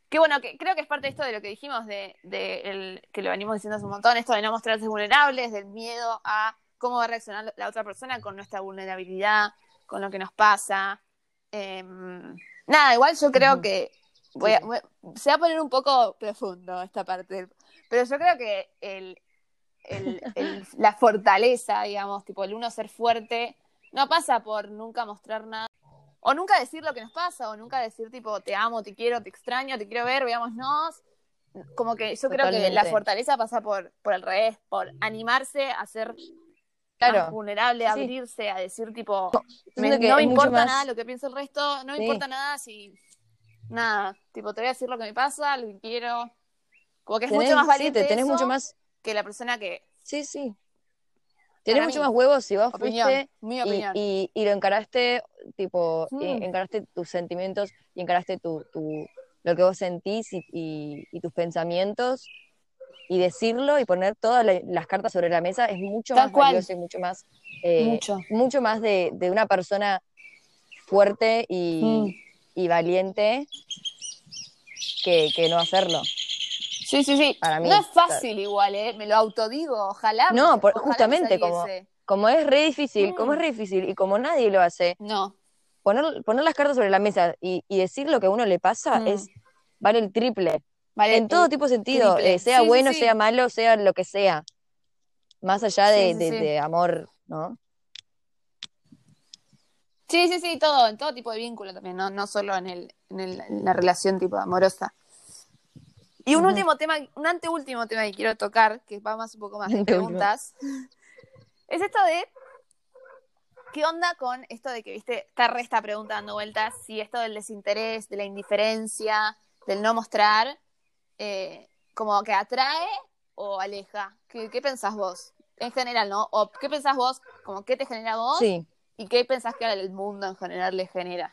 S1: Que bueno, que creo que es parte de esto de lo que dijimos, de, de el, que lo venimos diciendo hace un montón, esto de no mostrarse vulnerables, del miedo a cómo va a reaccionar la otra persona con nuestra vulnerabilidad, con lo que nos pasa. Eh, nada, igual yo creo que voy a, voy se va a poner un poco profundo esta parte, pero yo creo que el, el- el- la fortaleza, digamos, tipo el uno ser fuerte, no pasa por nunca mostrar nada. O nunca decir lo que nos pasa, o nunca decir tipo te amo, te quiero, te extraño, te quiero ver, veámonos. Como que yo creo que la fortaleza pasa por, por el revés, por animarse a ser
S2: Claro.
S1: vulnerable, a
S2: Sí.
S1: abrirse, a decir tipo, me- no me importa
S2: más-
S1: nada lo que piensa el resto, no me
S2: Sí.
S1: importa nada si nada, tipo te voy a decir lo que me pasa, lo que quiero. Como que es
S2: Tenés-
S1: mucho más
S2: sí,
S1: valiente
S2: te tenés
S1: eso
S2: mucho más,
S1: que la persona que
S2: sí, sí.
S1: Para
S2: mucho
S1: mí.
S2: más huevos si vos
S1: opinión,
S2: fuiste
S1: mi
S2: y,
S1: opinión.
S2: y, y lo encaraste, tipo,
S1: Mm.
S2: y encaraste tus sentimientos y encaraste tu, tu, lo que vos sentís y, y- y tus pensamientos y decirlo y poner todas la- las cartas sobre la mesa es mucho
S1: Tal
S2: más
S1: cual.
S2: valioso y mucho más, eh,
S1: Mucho.
S2: mucho más de, de una persona fuerte y,
S1: Mm.
S2: y valiente que, que no hacerlo.
S1: Sí, sí, sí.
S2: Para mí,
S1: no es fácil igual, ¿eh? Me lo autodigo, ojalá.
S2: No, por-
S1: ojalá
S2: justamente como-. Como es re difícil, como es
S1: Mm.
S2: re difícil y como nadie lo hace,
S1: No,
S2: poner, poner las cartas sobre la mesa y, y decir lo que a uno le pasa
S1: Mm.
S2: es vale el triple.
S1: vale.
S2: en todo tipo de sentido, eh, sea
S1: Sí,
S2: bueno,
S1: sí.
S2: sea malo, sea lo que sea. Más allá de, de amor, ¿no?
S1: Sí, sí, sí, todo, en todo tipo de vínculo también, no, no solo en, el, en, el- en la relación tipo amorosa. Y un último tema, un anteúltimo tema que quiero tocar, que va más un poco más de *laughs* preguntas, es esto de ¿qué onda con esto de que, viste, está re esta pregunta dando vueltas, si esto del desinterés, de la indiferencia, del no mostrar, eh, como que atrae o aleja? ¿Qué, qué pensás vos? En general, ¿no? ¿O qué pensás vos? Como qué te genera vos
S2: Sí.
S1: y qué pensás que al mundo en general le genera.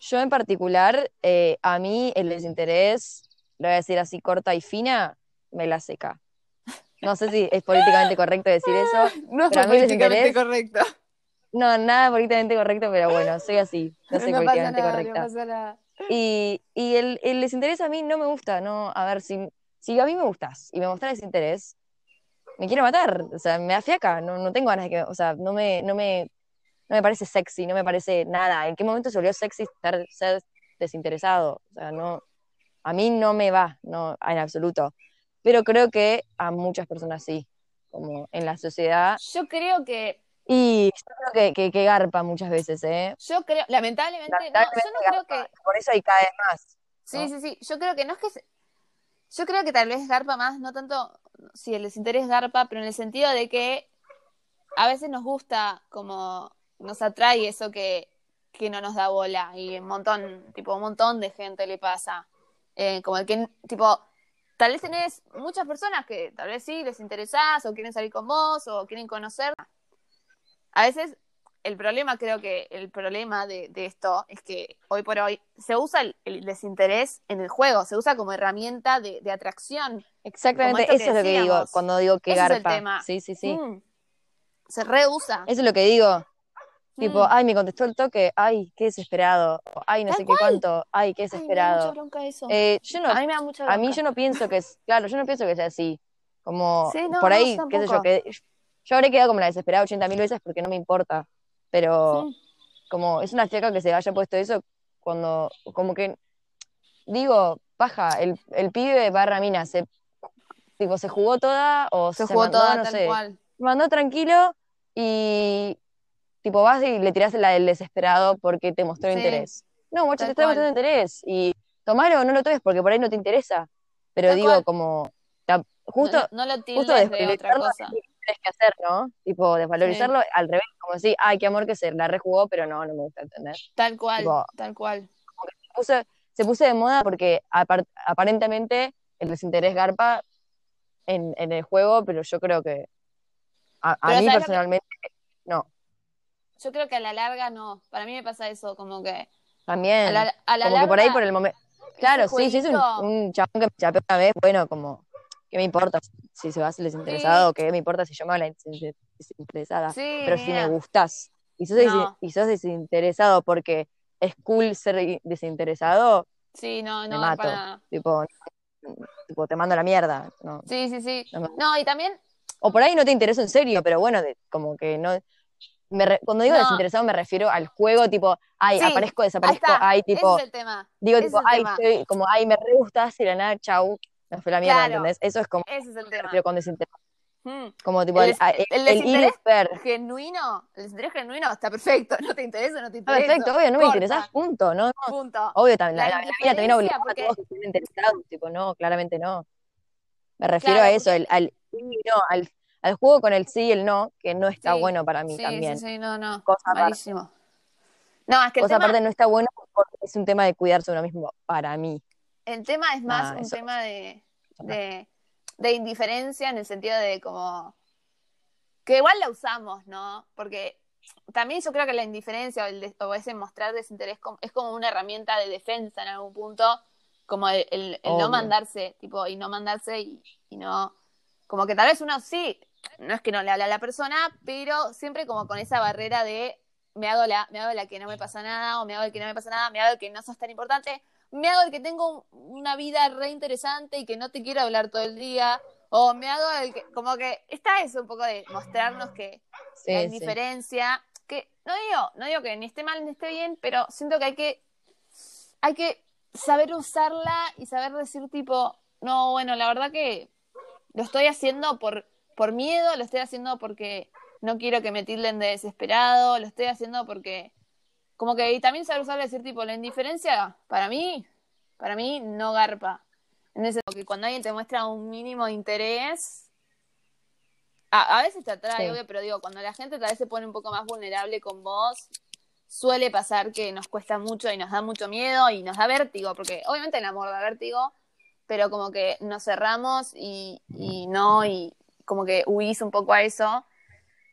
S2: Yo en particular, eh, a mí el desinterés, lo voy a decir así corta y fina, me la seca. No sé si es políticamente correcto decir eso. *laughs*
S1: No es políticamente correcto.
S2: No, nada políticamente correcto, pero bueno, soy así. No soy *laughs*
S1: No
S2: políticamente
S1: nada,
S2: correcta.
S1: no pasa nada.
S2: Y, y el, el desinterés a mí no me gusta, no, a ver, si, si a mí me gustas y me mostras desinterés, me quiero matar, o sea, me da fiaca, no, no tengo ganas de que, o sea, no me, no me, no me parece sexy, no me parece nada. ¿En qué momento se volvió sexy estar, ser desinteresado? O sea, no, a mí no me va, no, en absoluto. Pero creo que a muchas personas sí, como en la sociedad.
S1: Yo creo que,
S2: Y yo creo que, que, que garpa muchas veces, ¿eh?
S1: yo creo, lamentablemente, no, yo no creo que,
S2: Por eso hay cada vez más.
S1: sí,
S2: ¿no?
S1: sí, sí, yo creo que no es que, se- yo creo que tal vez garpa más, no tanto, si el desinterés garpa, pero en el sentido de que a veces nos gusta, como nos atrae eso que, que no nos da bola y un montón, tipo, un montón de gente le pasa. Eh, como el que, tipo, tal vez tenés muchas personas que tal vez sí les interesás o quieren salir con vos o quieren conocer. A veces el problema, creo que el problema de, de esto es que hoy por hoy se usa el, el desinterés en el juego, se usa como herramienta de, de atracción.
S2: Exactamente, eso es lo que digo cuando digo que
S1: Ese es el
S2: garpa.
S1: tema.
S2: Sí, sí, sí.
S1: Mm. Se reusa.
S2: Eso es lo que digo. Tipo,
S1: Mm.
S2: ay, me contestó el toque, ay, qué desesperado. Ay, no sé qué cuánto, ay, qué
S1: Ay, me da mucha
S2: desesperado.
S1: bronca eso.
S2: Eh, yo no,
S1: a mí me da mucha
S2: a mí
S1: bronca.
S2: yo no pienso que es, claro, yo no pienso que sea así. Como
S1: Sí, no,
S2: por ahí, qué sé yo, que yo habré quedado como la desesperada 80 mil veces porque no me importa. Pero
S1: Sí.
S2: como es una fiaca que se haya puesto eso cuando, como que, digo, paja, el, el pibe barra mina, se, tipo, se jugó toda o
S1: Se
S2: se
S1: jugó
S2: mandó,
S1: toda
S2: no
S1: tal
S2: sé,
S1: cual.
S2: mandó tranquilo y tipo vas y le tirás la del desesperado porque te mostró
S1: Sí,
S2: interés. No,
S1: tal
S2: te está mostrando interés y tomalo o no lo tomes porque por ahí no te interesa. Pero
S1: Tal
S2: digo,
S1: cual.
S2: como justo,
S1: no, no lo
S2: justo
S1: de otra cosa.
S2: que tienes que hacer, ¿no? Tipo, desvalorizarlo al revés, como decir, ay, qué amor que se la rejugó, pero no, no me gusta entender.
S1: Tal cual,
S2: Tipo,
S1: tal cual.
S2: Se puso, se puso de moda porque apar- aparentemente el desinterés garpa en, en el juego, pero yo creo que a, a mí
S1: ¿sabes lo que-
S2: personalmente.
S1: Yo creo que a la larga no. Para mí me pasa eso, como que
S2: También.
S1: a la, a la
S2: como que por ahí
S1: larga
S2: por el momento. Claro, sí, si es un, un chabón que me chapeó una vez, bueno, como, ¿qué me importa si se va a ser desinteresado? ¿Qué me importa si yo me hablo desin- desinteresada?
S1: Sí,
S2: Pero si me gustas y sos,
S1: No.
S2: y sos desinteresado porque es cool ser desinteresado,
S1: Sí, no,
S2: me
S1: no,
S2: mato.
S1: para nada.
S2: tipo, tipo, te mando a la mierda. ¿no?
S1: Sí, sí, sí.
S2: No me-
S1: No, y también,
S2: O por ahí no te intereso en serio, pero bueno, de- como que no. Me re- cuando digo
S1: No.
S2: desinteresado me refiero al juego, tipo, ay,
S1: Sí,
S2: aparezco, desaparezco, ay, tipo,
S1: Ese es el tema.
S2: digo,
S1: ese
S2: tipo, ay, estoy, como, ay, me re gustas y la nada, chau, me fue la mierda,
S1: Claro.
S2: ¿entendés? Eso es como,
S1: Ese es el tema.
S2: refiero con desinterés.
S1: Mm.
S2: Como, tipo,
S1: El
S2: el,
S1: desinterés. Genuino, el desinterés genuino está perfecto. *laughs* No te interesa, no te
S2: Ah,
S1: interesa.
S2: perfecto, obvio, no me interesás, punto, ¿no? no,
S1: Punto.
S2: Obvio, también, la,
S1: La
S2: la, vida también obliga
S1: indiferencia,
S2: a
S1: porque-
S2: todos que estén interesados, tipo, no, claramente no. Me refiero
S1: Claro,
S2: a eso, el, al, y no, al, al juego con el sí y el no, que no está
S1: Sí,
S2: bueno para mí
S1: Sí,
S2: también.
S1: sí, sí, no, no.
S2: Cosa aparte.
S1: Malísimo. No, es que el
S2: Cosa
S1: tema,
S2: aparte no está bueno porque es un tema de cuidarse uno mismo, para mí.
S1: el tema es más
S2: Ah,
S1: un
S2: eso-
S1: tema de, de, de indiferencia en el sentido de como que igual la usamos, ¿no? Porque también yo creo que la indiferencia o, el de- o ese mostrar desinterés es como una herramienta de defensa en algún punto, como el, el- el no mandarse, tipo, y no mandarse y, y no, como que tal vez uno sí, no es que no le habla a la persona, pero siempre como con esa barrera de me hago la, me hago la que no me pasa nada, o me hago el que no me pasa nada, me hago el que no sos tan importante, me hago el que tengo un- una vida re interesante y que no te quiero hablar todo el día, o me hago el que, como que está eso un poco de mostrarnos que
S2: Sí, sí.
S1: indiferencia, que no digo, no digo que ni esté mal ni esté bien, pero siento que hay que, hay que saber usarla y saber decir tipo, no, bueno, la verdad que lo estoy haciendo por, por miedo, lo estoy haciendo porque no quiero que me tilden de desesperado, lo estoy haciendo porque, como que y también saber usarla y decir tipo, la indiferencia, para mí, para mí no garpa. En ese que cuando alguien te muestra un mínimo de interés, a, a veces te atrae,
S2: Sí.
S1: obvio, pero digo, cuando la gente tal vez se pone un poco más vulnerable con vos, suele pasar que nos cuesta mucho y nos da mucho miedo y nos da vértigo, porque obviamente el amor da vértigo, pero como que nos cerramos y, y no, y como que huís un poco a eso.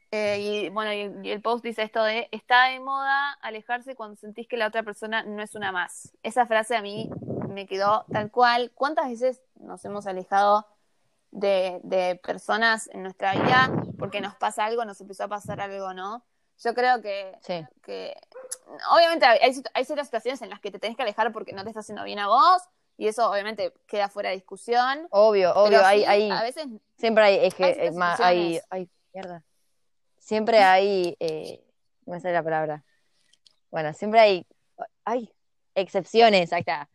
S1: Eh, y bueno, y, y el post dice esto de, está de moda alejarse cuando sentís que la otra persona no es una más. Esa frase a mí me quedó tal cual. ¿Cuántas veces nos hemos alejado de, de personas en nuestra vida porque nos pasa algo, nos empezó a pasar algo, ¿no? Yo creo que,
S2: Sí.
S1: que obviamente hay, hay ciertas situaciones en las que te tenés que alejar porque no te está haciendo bien a vos y eso obviamente queda fuera de discusión.
S2: Obvio, obvio, hay, hay,
S1: a veces
S2: siempre hay, es que
S1: hay
S2: hay, mierda. Siempre hay, eh, no me sale la palabra. Bueno, siempre hay, hay excepciones, ahí está.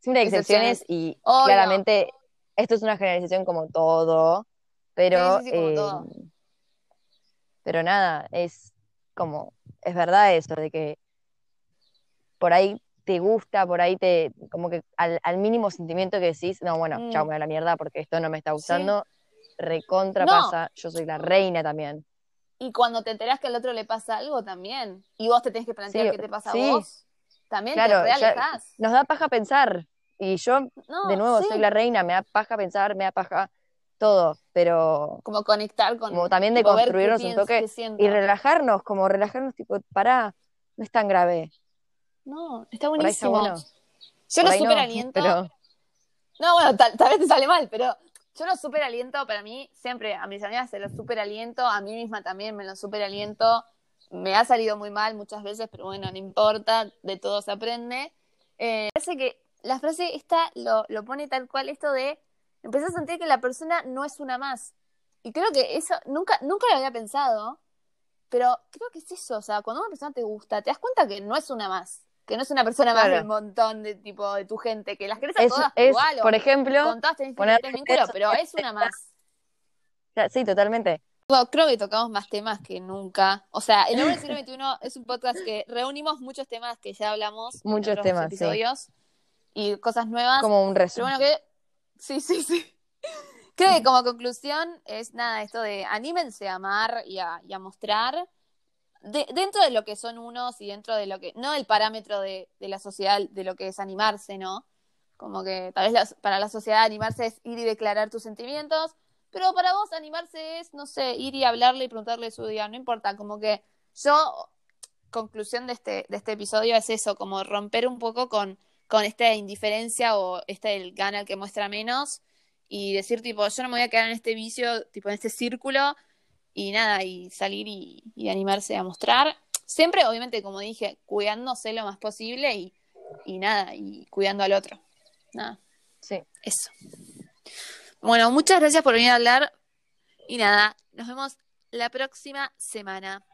S2: Siempre hay excepciones,
S1: Excepciones.
S2: y
S1: Obvio.
S2: claramente esto es una generalización como todo, pero,
S1: Sí, sí, sí, como
S2: eh,
S1: todo.
S2: pero nada, es como, es verdad eso, de que por ahí te gusta, por ahí te, como que al, al mínimo sentimiento que decís, no, bueno,
S1: Mm.
S2: chao, me voy a la mierda porque esto no me está
S1: Sí.
S2: gustando, recontra
S1: No.
S2: pasa, yo soy la reina también.
S1: Y cuando te enterás que al otro le pasa algo también, y vos te tenés que plantear
S2: Sí,
S1: qué te pasa
S2: sí.
S1: a vos, también
S2: Claro,
S1: te realejás.
S2: Nos da paja pensar, y yo,
S1: No,
S2: de nuevo, soy la reina, me da paja pensar, me da paja todo, pero
S1: como conectar con
S2: como también de construirnos un toque y relajarnos, como relajarnos, tipo, pará, no es tan grave,
S1: No, está
S2: por ahí está
S1: buenísimo.
S2: bueno.
S1: Yo
S2: por
S1: lo
S2: ahí no,
S1: super aliento.
S2: pero
S1: No, bueno, tal, tal vez te sale mal, pero yo lo super aliento para mí, siempre a mis amigas se lo super aliento, a mí misma también me lo super aliento. Me ha salido muy mal muchas veces, pero bueno, no importa, de todo se aprende. Eh, parece que la frase esta lo, lo pone tal cual, esto de empezar a sentir que la persona no es una más. Y creo que eso nunca, nunca lo había pensado, pero creo que es eso, o sea, cuando una persona te gusta, te das cuenta que no es una más, que no es una persona más
S2: Claro.
S1: del montón de tipo de tu gente, que las querés a
S2: es,
S1: todas
S2: es,
S1: igual, o
S2: por ejemplo,
S1: con todas tenés
S2: poner
S1: vínculos, pero es una más.
S2: sí, totalmente,
S1: Bueno, creo que tocamos más temas que nunca. O sea, el hombre del siglo XXI es un podcast que reunimos muchos temas que ya hablamos
S2: Muchos
S1: en otros
S2: temas, sí.
S1: episodios y cosas nuevas.
S2: como un
S1: Pero
S2: resumen.
S1: bueno, que. Sí, sí, sí. Creo que como conclusión es nada, esto de anímense a amar y a, y a mostrar. De- dentro de lo que son unos y dentro de lo que. No el parámetro de, de la sociedad, de lo que es animarse, ¿no? Como que tal vez para la sociedad animarse es ir y declarar tus sentimientos, pero para vos animarse es, no sé, ir y hablarle y preguntarle su día, no importa, como que yo, conclusión de este, de este episodio es eso, como romper un poco con, con esta indiferencia o este el gana que muestra menos y decir tipo, yo no me voy a quedar en este vicio, tipo en este círculo y nada, y salir y, y animarse a mostrar. Siempre, obviamente, como dije, cuidándose lo más posible y, y nada, y cuidando al otro. Nada,
S2: Sí.
S1: eso. Bueno, muchas gracias por venir a hablar y nada, nos vemos la próxima semana.